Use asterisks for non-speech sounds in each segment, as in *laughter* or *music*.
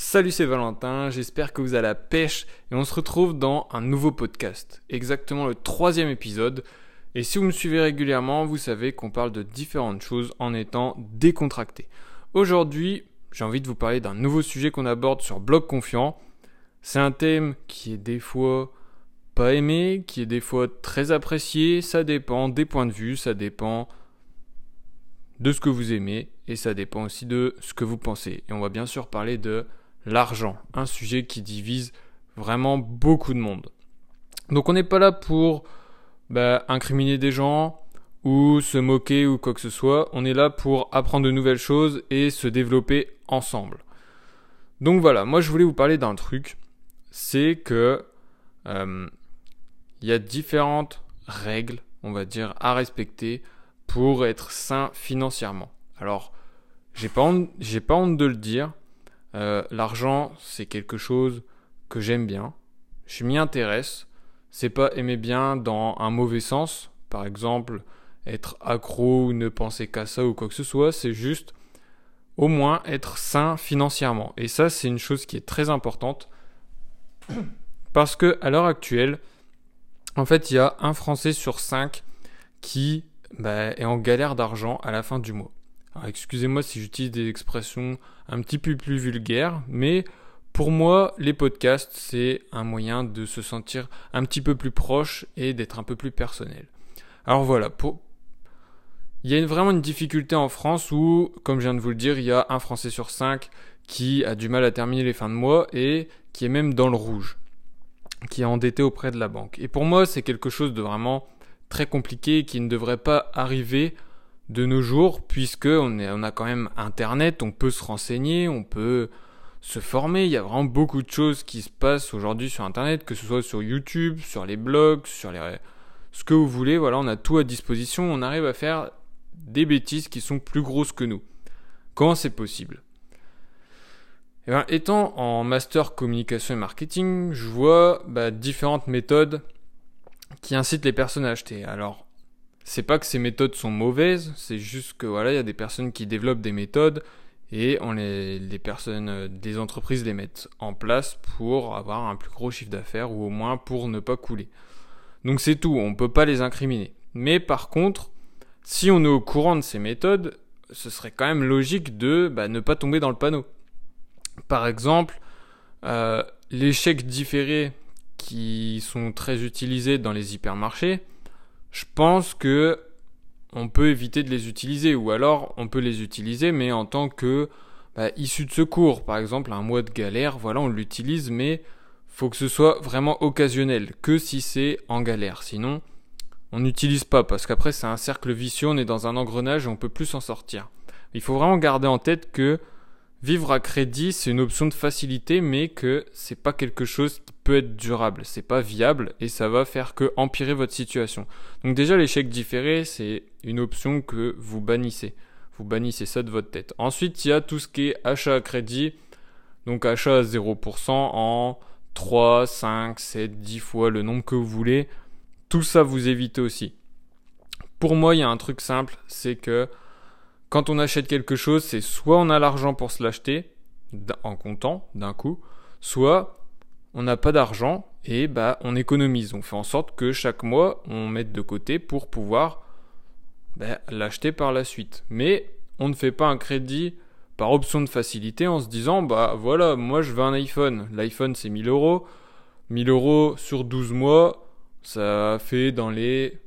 Salut, c'est Valentin, j'espère que vous allez à la pêche et on se retrouve dans un nouveau podcast, exactement le troisième épisode. Et si vous me suivez régulièrement, vous savez qu'on parle de différentes choses en étant décontracté. Aujourd'hui, j'ai envie de vous parler d'un nouveau sujet qu'on aborde sur Blog Confiant. C'est un thème qui est des fois pas aimé, qui est des fois très apprécié, ça dépend des points de vue, ça dépend de ce que vous aimez et ça dépend aussi de ce que vous pensez. Et on va bien sûr parler de l'argent, un sujet qui divise vraiment beaucoup de monde. Donc on n'est pas là pour bah, incriminer des gens ou se moquer ou quoi que ce soit, on est là pour apprendre de nouvelles choses et se développer ensemble. Donc voilà, moi je voulais vous parler d'un truc, c'est que euh, il y a différentes règles, on va dire, à respecter pour être sain financièrement. Alors, j'ai pas j'ai pas honte de le dire, euh, l'argent, c'est quelque chose que j'aime bien. Je m'y intéresse. C'est pas aimer bien dans un mauvais sens. Par exemple, être accro ou ne penser qu'à ça ou quoi que ce soit. C'est juste au moins être sain financièrement. Et ça, c'est une chose qui est très importante. *coughs* Parce que à l'heure actuelle, en fait, il y a un Français sur cinq qui bah, est en galère d'argent à la fin du mois. Excusez-moi si j'utilise des expressions un petit peu plus vulgaires, mais pour moi, les podcasts, c'est un moyen de se sentir un petit peu plus proche et d'être un peu plus personnel. Alors voilà, pour... il y a vraiment une difficulté en France où, comme je viens de vous le dire, il y a un Français sur cinq qui a du mal à terminer les fins de mois et qui est même dans le rouge, qui est endetté auprès de la banque. Et pour moi, c'est quelque chose de vraiment très compliqué qui ne devrait pas arriver de nos jours, puisque on, a quand même Internet, on peut se renseigner, on peut se former. Il y a vraiment beaucoup de choses qui se passent aujourd'hui sur Internet, que ce soit sur YouTube, sur les blogs, sur les ce que vous voulez. Voilà, on a tout à disposition. On arrive à faire des bêtises qui sont plus grosses que nous. Comment c'est possible? Eh bien, étant en master communication et marketing, je vois bah, différentes méthodes qui incitent les personnes à acheter. Alors, c'est pas que ces méthodes sont mauvaises, c'est juste que voilà, il y a des personnes qui développent des méthodes et on les, personnes, euh, des entreprises les mettent en place pour avoir un plus gros chiffre d'affaires ou au moins pour ne pas couler. Donc c'est tout, on peut pas les incriminer. Mais par contre, si on est au courant de ces méthodes, ce serait quand même logique de bah, ne pas tomber dans le panneau. Par exemple, euh, les chèques différés qui sont très utilisés dans les hypermarchés, je pense que on peut éviter de les utiliser ou alors on peut les utiliser mais en tant que bah, issu de secours. Par exemple un mois de galère voilà on l'utilise mais faut que ce soit vraiment occasionnel que si c'est en galère. Sinon on n'utilise pas parce qu'après c'est un cercle vicieux on est dans un engrenage et on peut plus s'en sortir. Il faut vraiment garder en tête que Vivre à crédit, c'est une option de facilité, mais que c'est pas quelque chose qui être durable. C'est pas viable et ça va faire que empirer votre situation. Donc déjà, l'échec différé, c'est une option que vous bannissez. Vous bannissez ça de votre tête. Ensuite, il y a tout ce qui est achat à crédit. Donc achat à 0% en 3, 5, 7, 10 fois le nombre que vous voulez. Tout ça, vous évitez aussi. Pour moi, il y a un truc simple, c'est que quand on achète quelque chose, c'est soit on a l'argent pour se l'acheter en comptant d'un coup, soit on n'a pas d'argent et bah on économise. On fait en sorte que chaque mois on mette de côté pour pouvoir bah, l'acheter par la suite. Mais on ne fait pas un crédit par option de facilité en se disant bah voilà moi je veux un iPhone. L'iPhone c'est 1000 euros. 1000 euros sur 12 mois ça fait dans les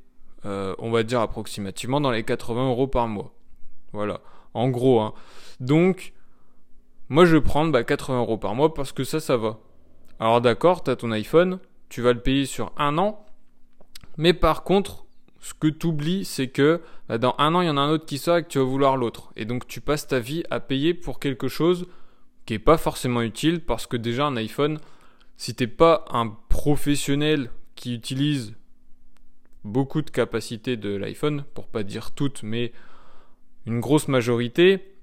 euh, on va dire approximativement dans les 80 euros par mois. Voilà. En gros, hein. Donc, moi je vais prendre 80 bah, euros par mois parce que ça, ça va. Alors d'accord, tu as ton iPhone, tu vas le payer sur un an. Mais par contre, ce que tu oublies, c'est que bah, dans un an, il y en a un autre qui sort et que tu vas vouloir l'autre. Et donc tu passes ta vie à payer pour quelque chose qui n'est pas forcément utile parce que déjà un iPhone, si t'es pas un professionnel qui utilise beaucoup de capacités de l'iPhone, pour pas dire toutes, mais une grosse majorité,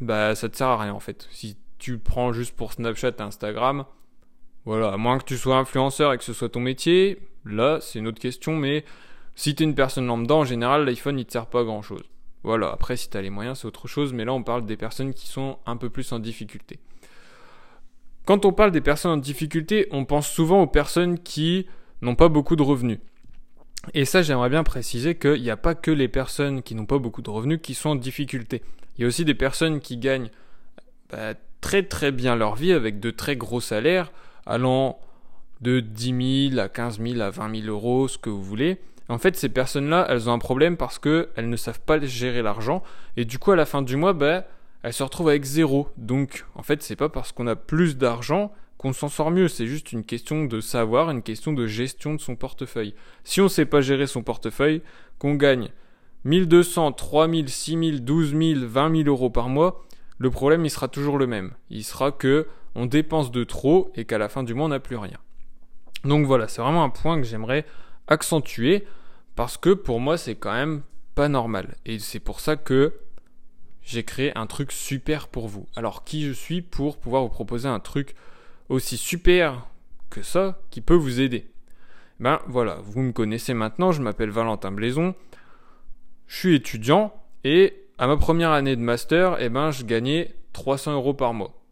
bah ça te sert à rien en fait. Si tu prends juste pour Snapchat et Instagram, voilà, à moins que tu sois influenceur et que ce soit ton métier, là c'est une autre question, mais si tu es une personne lambda, en général l'iPhone il te sert pas à grand chose. Voilà, après si tu as les moyens c'est autre chose, mais là on parle des personnes qui sont un peu plus en difficulté. Quand on parle des personnes en difficulté, on pense souvent aux personnes qui n'ont pas beaucoup de revenus. Et ça, j'aimerais bien préciser qu'il n'y a pas que les personnes qui n'ont pas beaucoup de revenus qui sont en difficulté. Il y a aussi des personnes qui gagnent bah, très très bien leur vie avec de très gros salaires, allant de 10 000 à 15 000 à 20 000 euros, ce que vous voulez. En fait, ces personnes-là, elles ont un problème parce qu'elles ne savent pas gérer l'argent. Et du coup, à la fin du mois, bah, elles se retrouvent avec zéro. Donc, en fait, c'est pas parce qu'on a plus d'argent qu'on s'en sort mieux. C'est juste une question de savoir, une question de gestion de son portefeuille. Si on ne sait pas gérer son portefeuille, qu'on gagne 1200, 3000, 6000, 12 000, 20 000 euros par mois, le problème, il sera toujours le même. Il sera que on dépense de trop et qu'à la fin du mois, on n'a plus rien. Donc voilà, c'est vraiment un point que j'aimerais accentuer parce que pour moi, c'est quand même pas normal. Et c'est pour ça que j'ai créé un truc super pour vous. Alors, qui je suis pour pouvoir vous proposer un truc aussi super que ça qui peut vous aider? Ben voilà, vous me connaissez maintenant, je m'appelle Valentin Blaison, je suis étudiant et à ma première année de master, eh ben, je gagnais 300 euros par mois.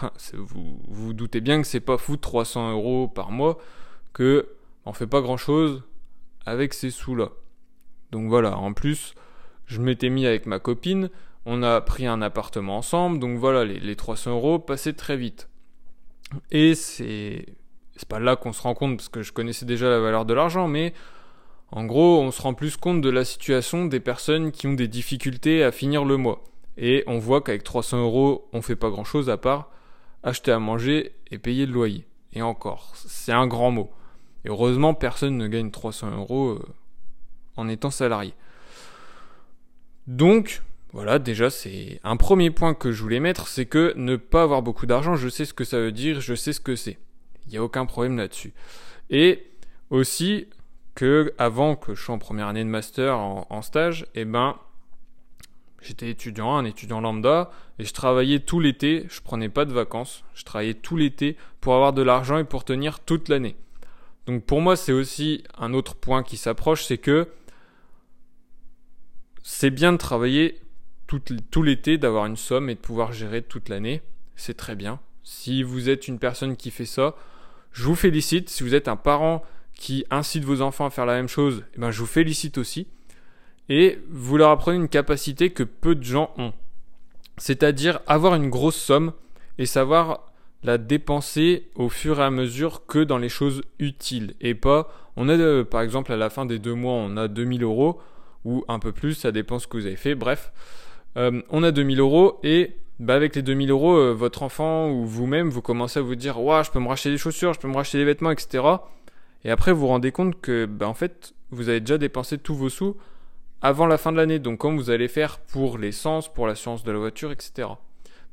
Ah, vous vous doutez bien que c'est pas fou 300 euros par mois, que on fait pas grand chose avec ces sous-là. Donc voilà, en plus, je m'étais mis avec ma copine, on a pris un appartement ensemble, donc voilà, les, les 300 euros passaient très vite. Et c'est, c'est pas là qu'on se rend compte, parce que je connaissais déjà la valeur de l'argent, mais en gros, on se rend plus compte de la situation des personnes qui ont des difficultés à finir le mois. Et on voit qu'avec 300 euros, on fait pas grand chose à part acheter à manger et payer le loyer. Et encore, c'est un grand mot. Et heureusement, personne ne gagne 300 euros euh, en étant salarié. Donc, voilà, déjà, c'est un premier point que je voulais mettre, c'est que ne pas avoir beaucoup d'argent, je sais ce que ça veut dire, je sais ce que c'est. Il n'y a aucun problème là-dessus. Et aussi, que avant que je sois en première année de master en, stage, eh ben, j'étais étudiant, un étudiant lambda, et je travaillais tout l'été, je prenais pas de vacances, je travaillais tout l'été pour avoir de l'argent et pour tenir toute l'année. Donc pour moi, c'est aussi un autre point qui s'approche, c'est que c'est bien de travailler tout, l'été, d'avoir une somme et de pouvoir gérer toute l'année. C'est très bien. Si vous êtes une personne qui fait ça, je vous félicite. Si vous êtes un parent qui incite vos enfants à faire la même chose, eh ben, je vous félicite aussi. Et vous leur apprenez une capacité que peu de gens ont. C'est-à-dire avoir une grosse somme et savoir la dépenser au fur et à mesure que dans les choses utiles. Et pas, on a euh, par exemple à la fin des deux mois, on a 2000 euros ou un peu plus, ça dépend ce que vous avez fait. Bref, euh, on a 2000 euros et bah avec les 2000 euros, euh, votre enfant ou vous-même, vous commencez à vous dire, ouais, je peux me racheter des chaussures, je peux me racheter des vêtements, etc. Et après, vous vous rendez compte que, bah, en fait, vous avez déjà dépensé tous vos sous avant la fin de l'année. Donc, comme vous allez faire pour l'essence, pour l'assurance de la voiture, etc.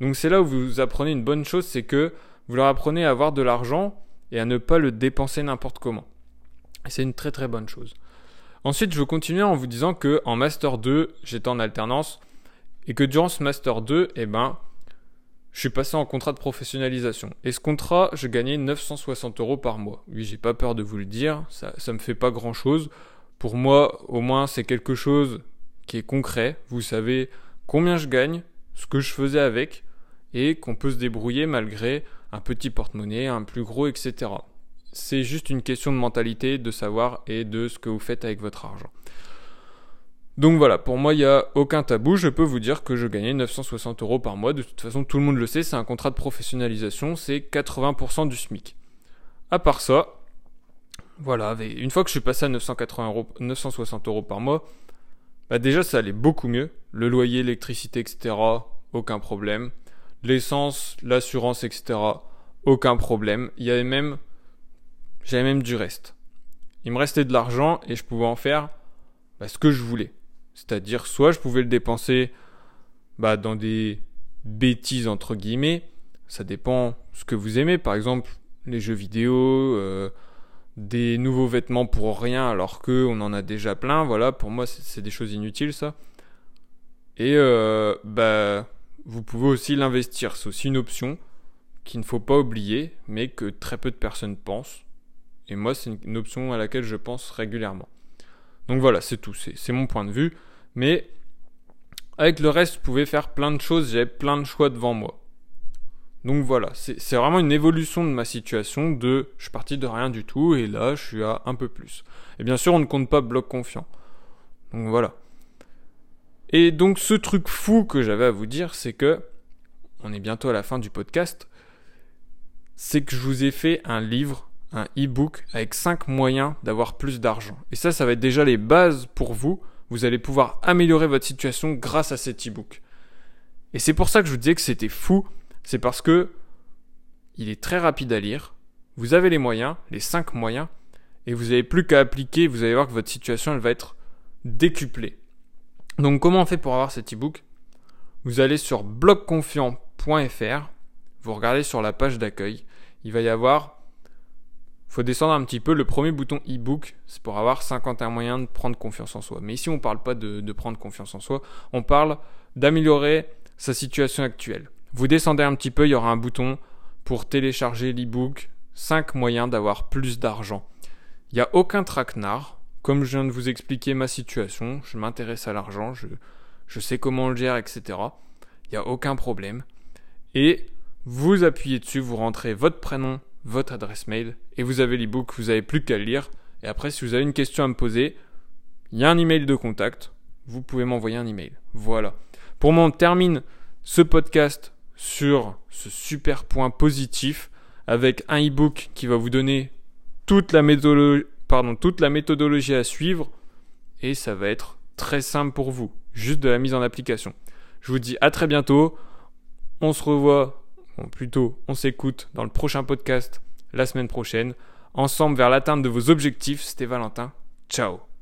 Donc, c'est là où vous apprenez une bonne chose, c'est que vous leur apprenez à avoir de l'argent et à ne pas le dépenser n'importe comment. Et c'est une très très bonne chose. Ensuite, je veux continuer en vous disant que en master 2, j'étais en alternance et que durant ce master 2, eh ben, je suis passé en contrat de professionnalisation. Et ce contrat, je gagnais 960 euros par mois. Oui, j'ai pas peur de vous le dire, ça, ça me fait pas grand chose. Pour moi, au moins, c'est quelque chose qui est concret. Vous savez combien je gagne, ce que je faisais avec, et qu'on peut se débrouiller malgré un petit porte-monnaie, un plus gros, etc. C'est juste une question de mentalité, de savoir et de ce que vous faites avec votre argent. Donc voilà, pour moi, il n'y a aucun tabou. Je peux vous dire que je gagnais 960 euros par mois. De toute façon, tout le monde le sait, c'est un contrat de professionnalisation, c'est 80% du SMIC. À part ça, voilà, une fois que je suis passé à 980 euros, 960 euros par mois, bah déjà ça allait beaucoup mieux. Le loyer, l'électricité, etc., aucun problème. L'essence, l'assurance, etc., aucun problème. Il y avait même, j'avais même du reste. Il me restait de l'argent et je pouvais en faire bah, ce que je voulais. C'est-à-dire, soit je pouvais le dépenser bah, dans des bêtises entre guillemets, ça dépend ce que vous aimez. Par exemple, les jeux vidéo, euh, des nouveaux vêtements pour rien alors que on en a déjà plein. Voilà, pour moi, c'est des choses inutiles ça. Et euh, bah, vous pouvez aussi l'investir. C'est aussi une option qu'il ne faut pas oublier, mais que très peu de personnes pensent. Et moi, c'est une option à laquelle je pense régulièrement. Donc voilà, c'est tout, c'est mon point de vue. Mais avec le reste, je pouvais faire plein de choses, j'avais plein de choix devant moi. Donc voilà, c'est vraiment une évolution de ma situation de je suis parti de rien du tout et là je suis à un peu plus. Et bien sûr, on ne compte pas bloc confiant. Donc voilà. Et donc ce truc fou que j'avais à vous dire, c'est que on est bientôt à la fin du podcast, c'est que je vous ai fait un livre, un e-book avec 5 moyens d'avoir plus d'argent. Et ça, ça va être déjà les bases pour vous. Vous allez pouvoir améliorer votre situation grâce à cet e-book. Et c'est pour ça que je vous disais que c'était fou c'est parce que il est très rapide à lire. Vous avez les moyens, les 5 moyens, et vous n'avez plus qu'à appliquer. Vous allez voir que votre situation, elle va être décuplée. Donc, comment on fait pour avoir cet e-book? Vous allez sur blogconfiant.fr, vous regardez sur la page d'accueil. Il va y avoir, faut descendre un petit peu. Le premier bouton e-book, c'est pour avoir 51 moyens de prendre confiance en soi. Mais ici, on ne parle pas de prendre confiance en soi. On parle d'améliorer sa situation actuelle. Vous descendez un petit peu, il y aura un bouton pour télécharger l'ebook 5 moyens d'avoir plus d'argent. Il n'y a aucun traquenard. Comme je viens de vous expliquer ma situation, je m'intéresse à l'argent, je, je sais comment on le gère, etc. Il n'y a aucun problème. Et vous appuyez dessus, vous rentrez votre prénom, votre adresse mail, et vous avez l'ebook, vous n'avez plus qu'à le lire. Et après, si vous avez une question à me poser, il y a un email de contact, vous pouvez m'envoyer un email. Voilà. Pour moi, on termine ce podcast sur ce super point positif avec un e-book qui va vous donner toute la, méthodologie, à suivre et ça va être très simple pour vous, juste de la mise en application. Je vous dis à très bientôt. On se revoit, ou plutôt on s'écoute dans le prochain podcast la semaine prochaine, ensemble vers l'atteinte de vos objectifs. C'était Valentin. Ciao